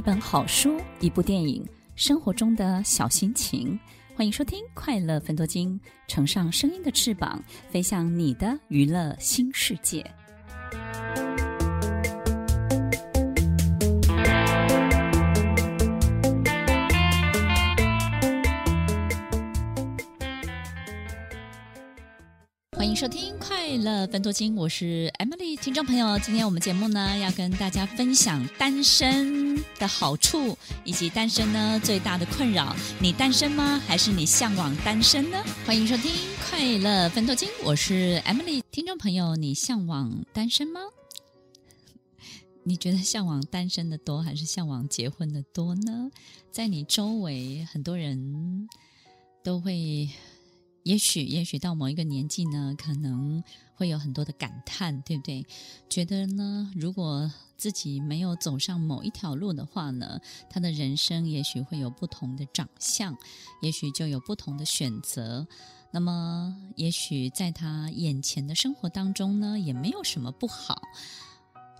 一本好书，一部电影，生活中的小心情。欢迎收听《快乐分多金》，乘上声音的翅膀，飞向你的娱乐新世界。欢迎收听《快乐分多金》，我是 Emily。听众朋友，今天我们节目呢要跟大家分享单身的好处，以及单身呢最大的困扰。你单身吗？还是你向往单身呢？欢迎收听《快乐分多金》，我是 Emily。听众朋友，你向往单身吗？你觉得向往单身的多，还是向往结婚的多呢？在你周围，很多人都会。也许，也许到某一个年纪呢，可能会有很多的感叹，对不对？觉得呢，如果自己没有走上某一条路的话呢，他的人生也许会有不同的长相，也许就有不同的选择。那么，也许在他眼前的生活当中呢，也没有什么不好，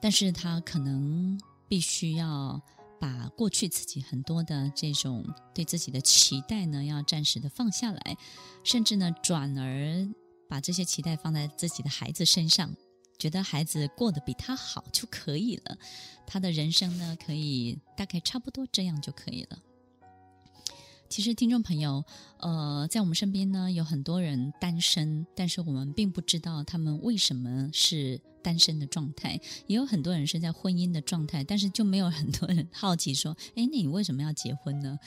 但是他可能必须要。把过去自己很多的这种对自己的期待呢，要暂时的放下来，甚至呢，转而把这些期待放在自己的孩子身上，觉得孩子过得比他好就可以了，他的人生呢，可以大概差不多这样就可以了。其实，听众朋友，呃，在我们身边呢，有很多人单身，但是我们并不知道他们为什么是单身的状态。也有很多人是在婚姻的状态，但是就没有很多人好奇说：“哎，那你为什么要结婚呢？”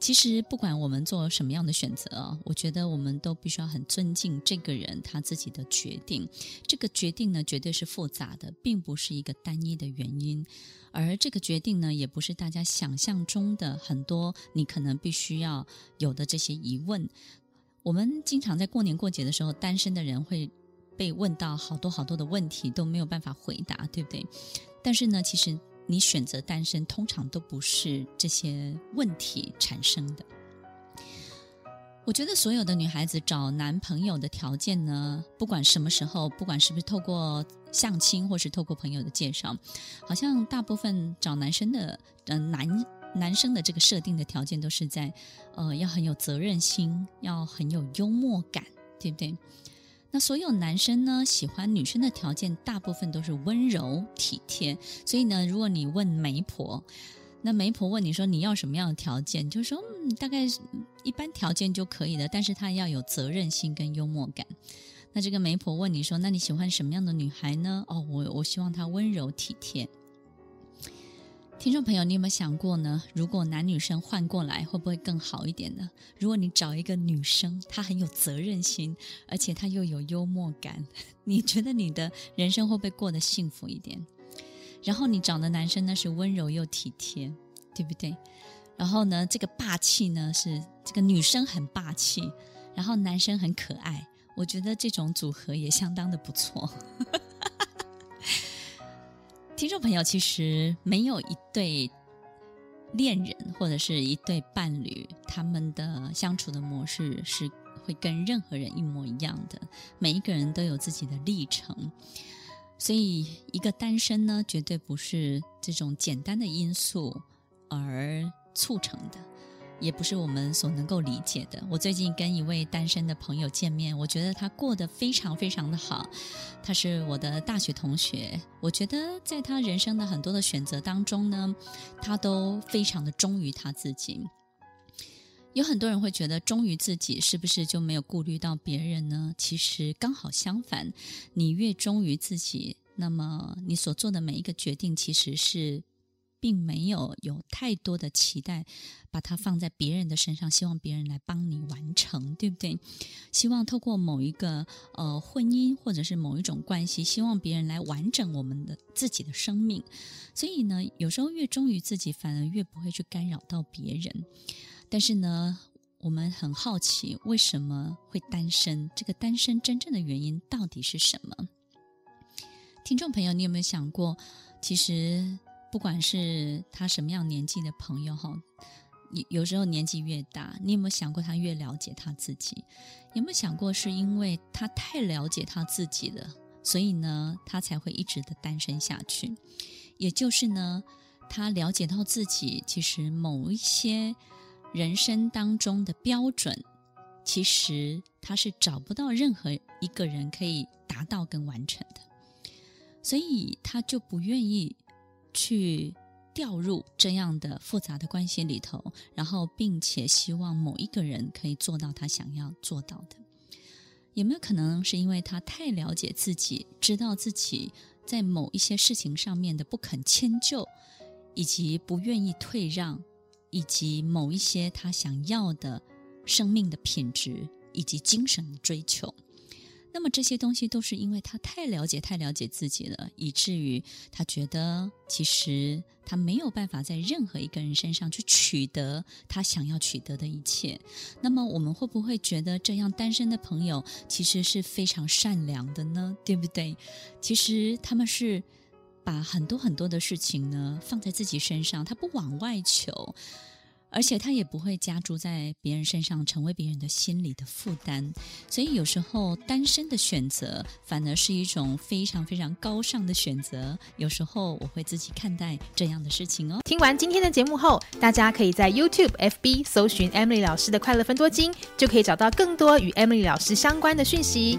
其实，不管我们做什么样的选择，我觉得我们都必须要很尊敬这个人他自己的决定。这个决定呢，绝对是复杂的，并不是一个单一的原因。而这个决定呢，也不是大家想象中的很多你可能必须要有的这些疑问。我们经常在过年过节的时候，单身的人会被问到好多好多的问题，都没有办法回答，对不对？但是呢，其实。你选择单身，通常都不是这些问题产生的。我觉得所有的女孩子找男朋友的条件呢，不管什么时候，不管是不是透过相亲或是透过朋友的介绍，好像大部分找男生的，嗯、男男生的这个设定的条件都是在，呃，要很有责任心，要很有幽默感，对不对？那所有男生呢，喜欢女生的条件，大部分都是温柔体贴。所以呢，如果你问媒婆，那媒婆问你说你要什么样的条件，就说嗯，大概一般条件就可以了，但是他要有责任心跟幽默感。那这个媒婆问你说，那你喜欢什么样的女孩呢？哦，我我希望她温柔体贴。听众朋友，你有没有想过呢？如果男女生换过来，会不会更好一点呢？如果你找一个女生，她很有责任心，而且她又有幽默感，你觉得你的人生会不会过得幸福一点？然后你找的男生呢，是温柔又体贴，对不对？然后呢，这个霸气呢，是这个女生很霸气，然后男生很可爱，我觉得这种组合也相当的不错。听众朋友，其实没有一对恋人或者是一对伴侣，他们的相处的模式是会跟任何人一模一样的。每一个人都有自己的历程，所以一个单身呢，绝对不是这种简单的因素而促成的。也不是我们所能够理解的。我最近跟一位单身的朋友见面，我觉得他过得非常非常的好。他是我的大学同学，我觉得在他人生的很多的选择当中呢，他都非常的忠于他自己。有很多人会觉得忠于自己是不是就没有顾虑到别人呢？其实刚好相反，你越忠于自己，那么你所做的每一个决定其实是。并没有有太多的期待，把它放在别人的身上，希望别人来帮你完成，对不对？希望透过某一个呃婚姻或者是某一种关系，希望别人来完整我们的自己的生命。所以呢，有时候越忠于自己，反而越不会去干扰到别人。但是呢，我们很好奇，为什么会单身？这个单身真正的原因到底是什么？听众朋友，你有没有想过，其实？不管是他什么样年纪的朋友哈，有有时候年纪越大，你有没有想过他越了解他自己？有没有想过是因为他太了解他自己了，所以呢，他才会一直的单身下去？也就是呢，他了解到自己其实某一些人生当中的标准，其实他是找不到任何一个人可以达到跟完成的，所以他就不愿意去掉入这样的复杂的关系里头，然后并且希望某一个人可以做到他想要做到的。有没有可能是因为他太了解自己，知道自己在某一些事情上面的不肯迁就，以及不愿意退让，以及某一些他想要的生命的品质以及精神的追求？那么这些东西都是因为他太了解、太了解自己了，以至于他觉得其实他没有办法在任何一个人身上去取得他想要取得的一切。那么我们会不会觉得这样单身的朋友其实是非常善良的呢？对不对？其实他们是把很多很多的事情呢放在自己身上，他不往外求。而且他也不会加注在别人身上，成为别人的心理的负担。所以有时候单身的选择反而是一种非常非常高尚的选择。有时候我会自己看待这样的事情哦。听完今天的节目后，大家可以在 YouTube、FB 搜寻 Emily 老师的快乐分多金，就可以找到更多与 Emily 老师相关的讯息。